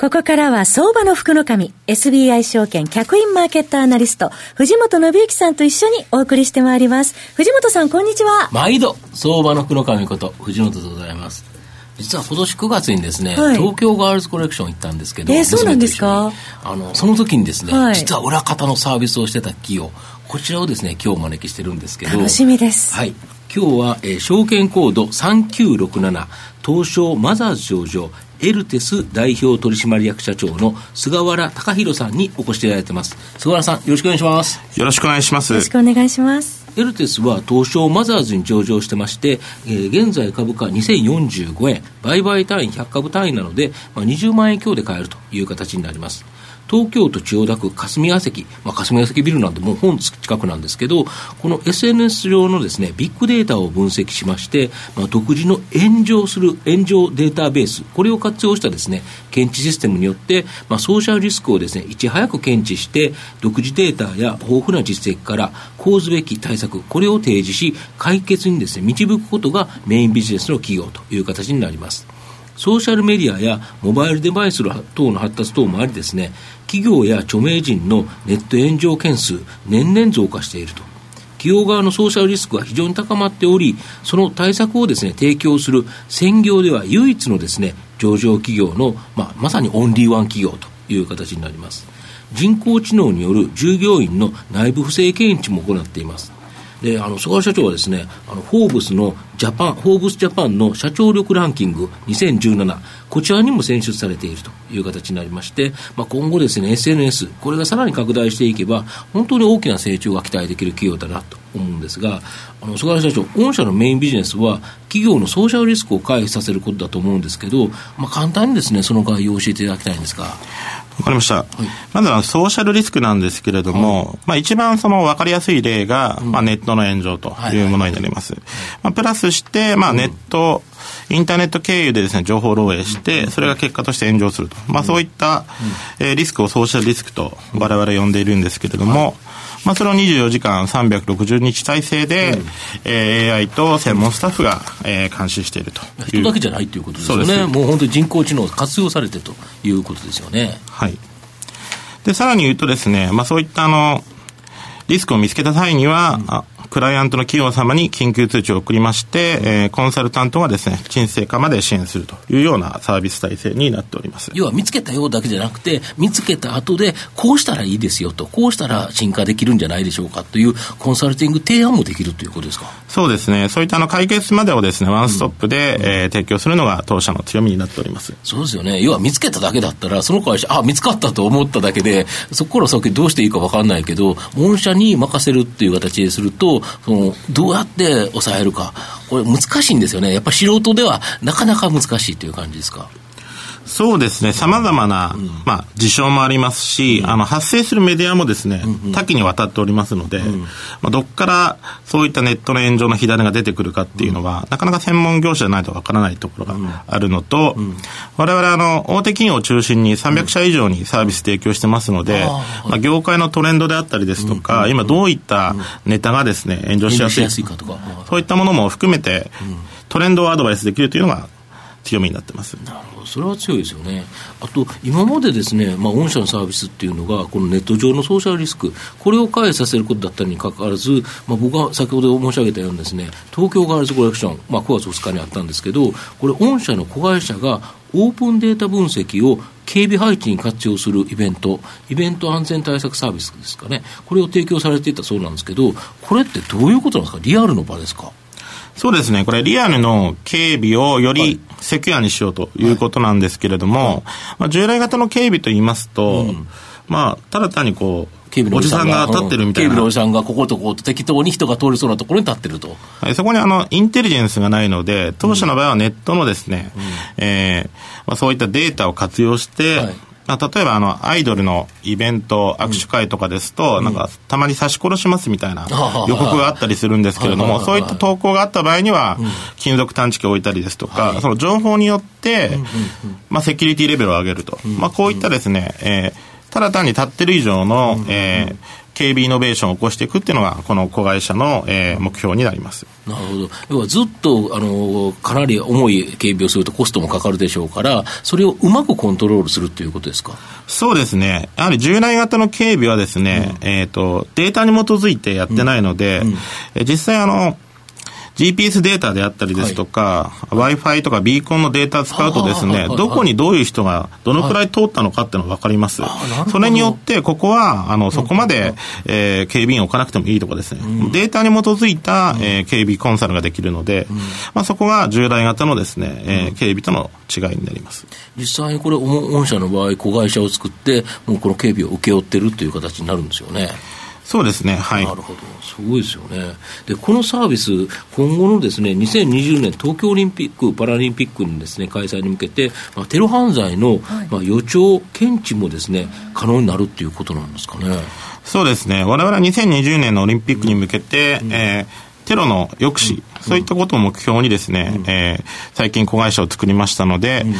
ここからは相場の福の神、SBI 証券客員マーケットアナリスト、藤本信之さんと一緒にお送りしてまいります。藤本さん、こんにちは。毎度、相場の福の神こと、藤本でございます。実は今年9月にですね、はい、東京ガールズコレクション行ったんですけど、えー、そうなんですか？あのその時にですね、はい、実は裏方のサービスをしてた企業こちらをですね今日お招きしてるんですけど楽しみですはい今日は、えー、証券コード3967東証マザーズ上場エルテス代表取締役社長の菅原隆弘さんにお越しいただいてます。菅原さん、よろしくお願いします。よろしくお願いします。よろしくお願いします。エルテスは東証マザーズに上場してまして、えー、現在株価2045円、売買単位100株単位なので、まあ、20万円強で買えるという形になります。東京都千代田区霞が関、まあ、霞が関ビルなんでもう本近くなんですけど、この SNS 上のですね、ビッグデータを分析しまして、まあ、独自の炎上する炎上データベース、これを活用したですね、検知システムによって、まあ、ソーシャルリスクをですね、いち早く検知して、独自データや豊富な実績から講ずべき対策、これを提示し、解決にですね、導くことがメインビジネスの企業という形になります。ソーシャルメディアやモバイルデバイス等の発達等もありですね、企業や著名人のネット炎上件数、年々増加していると。企業側のソーシャルリスクは非常に高まっており、その対策をですね、提供する専業では唯一のですね、上場企業の、まあ、まさにオンリーワン企業という形になります。人工知能による従業員の内部不正検知も行っています。で、あの、菅原社長はですね、あの、フォーブスのジャパン、フォーブスジャパンの社長力ランキング2017、こちらにも選出されているという形になりまして、まあ、今後ですね、SNS、これがさらに拡大していけば、本当に大きな成長が期待できる企業だなと思うんですが、あの、菅原社長、御社のメインビジネスは、企業のソーシャルリスクを回避させることだと思うんですけど、まあ、簡単にですね、その概要を教えていただきたいんですが。わかりました。はい、まずはソーシャルリスクなんですけれども、はい、まあ一番その分かりやすい例が、まあネットの炎上というものになります。まあプラスして、まあネット、インターネット経由でですね、情報漏洩して、それが結果として炎上すると。まあそういった、えー、リスクをソーシャルリスクと我々呼んでいるんですけれども、まあ、それを24時間360日体制で、うん、えー、AI と専門スタッフが、えー、監視していると人だけじゃないということですよね。もう本当に人工知能が活用されてということですよね。はい。でさらに言うとですね、まあ、そういったあのリスクを見つけた際には、うん、あクライアントの企業様に緊急通知を送りまして、えー、コンサルタントがですね、沈静化まで支援するというようなサービス体制になっております。要は見つけたようだけじゃなくて、見つけた後で、こうしたらいいですよと、こうしたら進化できるんじゃないでしょうかというコンサルティング提案もできるということですか？そうですね。そういったあの解決までをですね、ワンストップで、うん、えー、提供するのが当社の強みになっております。そうですよね。要は見つけただけだったら、その会社、あ、見つかったと思っただけで、そこから先どうしていいか分かんないけど、御社に任せるっていう形ですると、そのどうやって抑えるか、これ難しいんですよね。やっぱり素人ではなかなか難しいという感じですか？そうですね、さまざまな、うん、まあ、事象もありますし、うん、あの、発生するメディアもですね、うんうん、多岐にわたっておりますので、うん、まあ、どっからそういったネットの炎上の火種が出てくるかっていうのは、なかなか専門業者じゃないとわからないところがあるのと、我々、あの、大手企業を中心に300社以上にサービス提供してますので、まあ、業界のトレンドであったりですとか、今どういったネタがですね、炎上しやすいかとか、そういったものも含めて、トレンドをアドバイスできるというのが強みになってます。なるほど、それは強いですよね。あと、今までですね、まあ、御社のサービスっていうのが、このネット上のソーシャルリスク、これを回避させることだったにかかわらず、まあ、僕は先ほど申し上げたようにですね、東京ガールズコレクション、まあ、9月2日にあったんですけど、これ、御社の子会社がオープンデータ分析を警備配置に活用するイベント、イベント安全対策サービスですかね、これを提供されていたそうなんですけど、これってどういうことなんですか、リアルの場ですか？そうですね。これ、リアルの警備をよりセキュアにしようということなんですけれども、はい、まあ、従来型の警備といいますと、うん、まあ、ただ単にこう、おじさんが立ってるみたいな。警備のおじさんがこことここと適当に人が通りそうなところに立ってると。はい、そこにあの、インテリジェンスがないので、当社の場合はネットのですね、うん、えー、まあ、そういったデータを活用して、はいまあ、例えばあのアイドルのイベント握手会とかですと、うん、なんかたまに刺し殺しますみたいな予告があったりするんですけれども、そういった投稿があった場合には、金属探知機を置いたりですとか、はい、その情報によって、まあ、セキュリティレベルを上げると、まあ、こういったですね、えー、ただ単に立ってる以上の、えー、警備イノベーションを起こしていくっていうのが、この子会社の、えー、目標になります。なるほど、要はずっとあのかなり重い警備をするとコストもかかるでしょうから、それをうまくコントロールするということですか？そうですね、やはり従来型の警備はですね、うん、えーと、データに基づいてやってないので、うん。うん、実際あの、GPS データであったりですとか、はい、Wi-Fi とかビーコンのデータを使うとですね、どこにどういう人がどのくらい通ったのかっていうのが分かります。それによって、ここは、あの、そこまで、えー、警備員を置かなくてもいいとかですね、うん、データに基づいた、えー、警備コンサルができるので、うん、まあ、そこが従来型のですね、えー、警備との違いになります。実際にこれ、御社の場合、子会社を作って、もうこの警備を請け負ってるという形になるんですよね。そうですね、はい。なるほど、すごいですよね。で、このサービス、今後のですね、2020年東京オリンピック・パラリンピックにですね、開催に向けて、まあ、テロ犯罪の、はい、まあ、予兆、検知もですね、可能になるっていうことなんですかね。そうですね。我々は2020年のオリンピックに向けて、うん、えーテロの抑止、うん、そういったことを目標にですね、うん、えー、最近子会社を作りましたので、うん、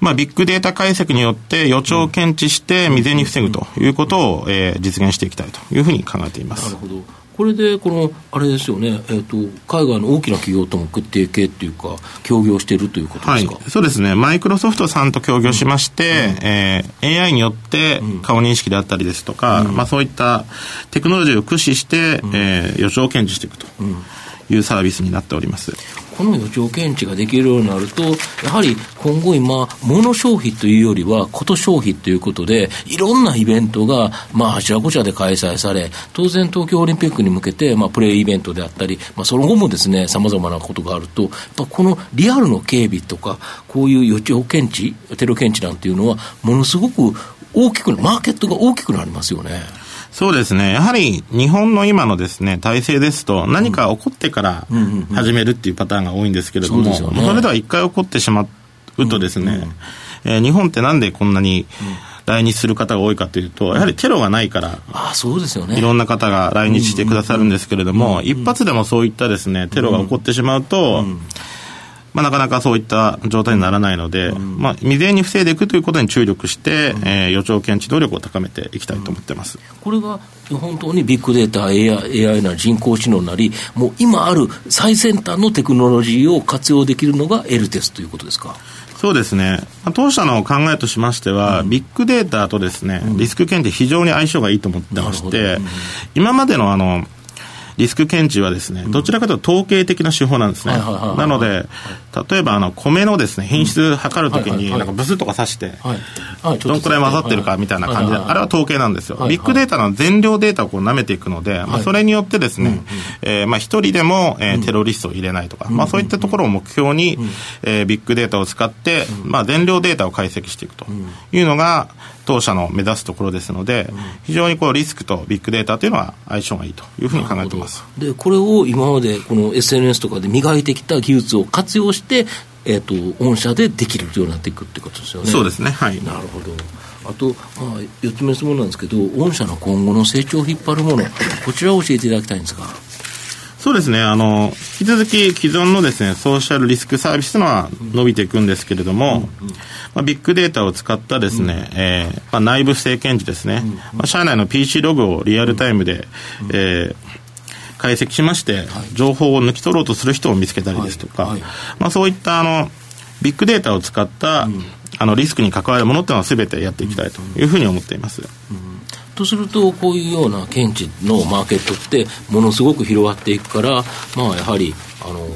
まあ、ビッグデータ解析によって予兆を検知して未然に防ぐということを、えー、実現していきたいというふうに考えています。なるほどこれで、この、あれですよね、えっ、ー、と、海外の大きな企業とも提携っていうか、協業しているということですか、はい、そうですね。マイクロソフトさんと協業しまして、うん、えー、AI によって顔認識であったりですとか、うん、まあそういったテクノロジーを駆使して、うん、えー、予兆を検知していくと。いうサービスになっております。この予兆検知ができるようになると、やはり今後今、物消費というよりは、こと消費ということで、いろんなイベントが、まあ、あちらこちらで開催され、当然東京オリンピックに向けて、まあ、プレイイベントであったり、まあ、その後もですね、様々なことがあると、やっぱこのリアルの警備とか、こういう予兆検知、テロ検知なんていうのは、ものすごく大きく、マーケットが大きくなりますよね。そうですね。やはり日本の今のですね、体制ですと、何か起こってから始めるっていうパターンが多いんですけれども、それでは一回起こってしまうとですね、えー、日本ってなんでこんなに、来日する方が多いかというと、やはりテロがないから、あそうですよね。いろんな方が来日してくださるんですけれども、一発でもそういったですね、テロが起こってしまうと、まあ、なかなかそういった状態にならないので、うん、まあ、未然に防いでいくということに注力して、うん、えー、予兆検知能力を高めていきたいと思ってます、これが本当にビッグデータ、AI, AI な人工知能なり、もう今ある最先端のテクノロジーを活用できるのがエルテスということですか？そうですね。当社の考えとしましては、うん、ビッグデータとですね、リスク検定非常に相性がいいと思ってまして、今までのあの、リスク検知はですね、どちらかというと統計的な手法なんですね。なので、例えばあの米のですね、品質測るときに、なんかブスとか刺して、どんくらい混ざってるかみたいな感じで、あれは統計なんですよ。ビッグデータの全量データをこう舐めていくので、まあ、それによってですね、えまあ一人でも、えテロリストを入れないとか、まあそういったところを目標に、えビッグデータを使って、まあ全量データを解析していくというのが、当社の目指すところですので、非常にこうリスクとビッグデータというのは相性がいいというふうに考えていますでこれを今までこの SNS とかで磨いてきた技術を活用して、えーと、御社でできるようになっていくってことですよね。そうですね。はい。なるほど。あと、まあ、4つ目の質問なんですけど、御社の今後の成長を引っ張るもの、こちらを教えていただきたいんですが。そうですね、あの、引き続き既存のですね、ソーシャルリスクサービスというのは伸びていくんですけれども、うんうん、まあ、ビッグデータを使ったですね、うん、えー、まあ、内部不正検知ですね、うん、まあ、社内の PC ログをリアルタイムで、うん、えー解析しまして、情報を抜き取ろうとする人を見つけたりですとか、まあ、そういったあのビッグデータを使った、あのリスクに関わるものっていうのはすべてやっていきたいというふうに思っています。とすると、こういうような検知のマーケットって、ものすごく広がっていくから、まあ、やはり、あの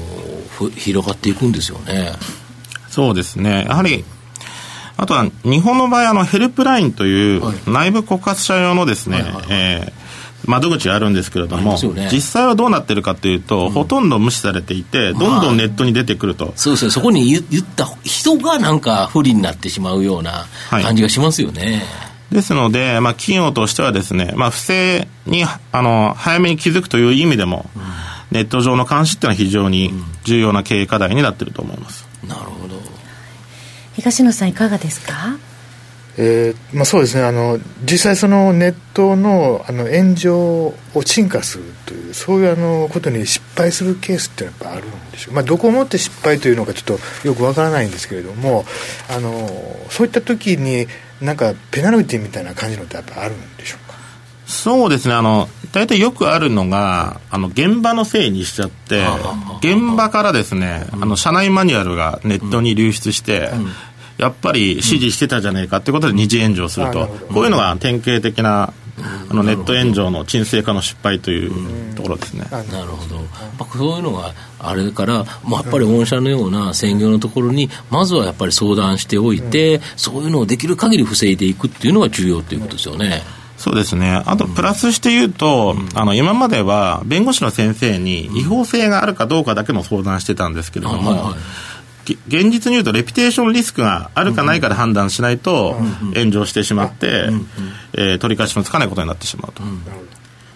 広がっていくんですよね。そうですね。やはり、あとは、日本の場合、あの、ヘルプラインという内部告発者用のですね、え窓口があるんですけれども、ね、実際はどうなってるかというと、うん、ほとんど無視されていて、どんどんネットに出てくると。そうですね、そこに言った人がなんか不利になってしまうような感じがしますよね。はいですので、まあ、企業としてはですね、まあ、不正に、あの、早めに気づくという意味でも、うん、ネット上の監視っていうのは非常に重要な経営課題になっていると思います。なるほど。東野さんいかがですか？えーまあ、そうですねあの実際そのネットのあの炎上を沈下するというそういうあのことに失敗するケースってやっぱあるんでしょう、まあ、どこをもって失敗というのかちょっとよくわからないんですけれどもあのそういった時になんかペナルティみたいな感じのってやっぱあるんでしょうか？そうですね、あの、大体よくあるのが、あの、現場のせいにしちゃって、現場からですね、あの、社内マニュアルがネットに流出して、やっぱり指示してたじゃねえかってことで二次炎上すると、こういうのが典型的なあのネット炎上の沈静化の失敗というところですね。なるほど、まあ、そういうのがあれから、まあ、やっぱり御社のような専業のところに、まずはやっぱり相談しておいて、そういうのをできる限り防いでいくっていうのが重要ということですよね。そうですね。あと、プラスして言うと、うん、あの、今までは、弁護士の先生に違法性があるかどうかだけの相談してたんですけれども、はいはい現実に言うとレピュテーションリスクがあるかないかで判断しないと炎上してしまって、えー、取り返しのつかないことになってしまうと。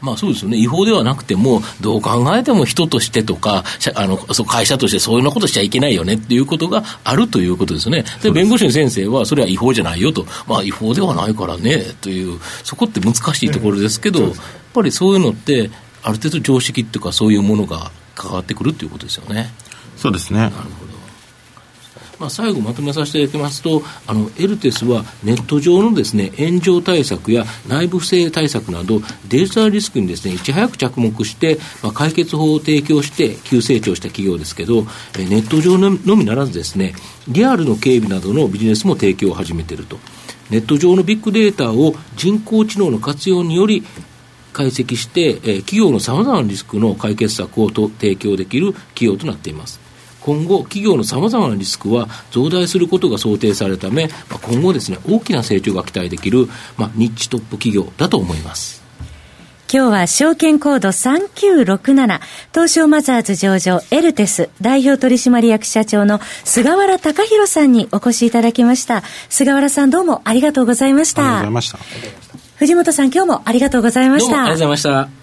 まあそうですよね、違法ではなくても、どう考えても人としてとか、あのそう会社としてそういうようなことしちゃいけないよねっていうことがあるということですよね。で、弁護士の先生は、それは違法じゃないよと、まあ違法ではないからねという、そこって難しいところですけど、やっぱりそういうのって、ある程度常識っていうか、そういうものが関わってくるということですよね。そうですね。なるほど。まあ、最後まとめさせていただきますと、あのエルテスはネット上のです、ね、炎上対策や内部不正対策など、デジタルリスクにです、ね、いち早く着目して、まあ、解決法を提供して急成長した企業ですけど、えネット上のみならずですね、リアルの警備などのビジネスも提供を始めていると。ネット上のビッグデータを人工知能の活用により解析して、えー、企業のさまざまなリスクの解決策をと提供できる企業となっています。今後、企業のさまざまなリスクは増大することが想定されるため、まあ、今後ですね、大きな成長が期待できる、まあ、ニッチトップ企業だと思います。今日は証券コード3967東証マザーズ上場エルテス代表取締役社長の菅原隆弘さんにお越しいただきました。菅原さんどうもありがとうございました。ありがとうございました。藤本さん今日もありがとうございました。ありがとうございました。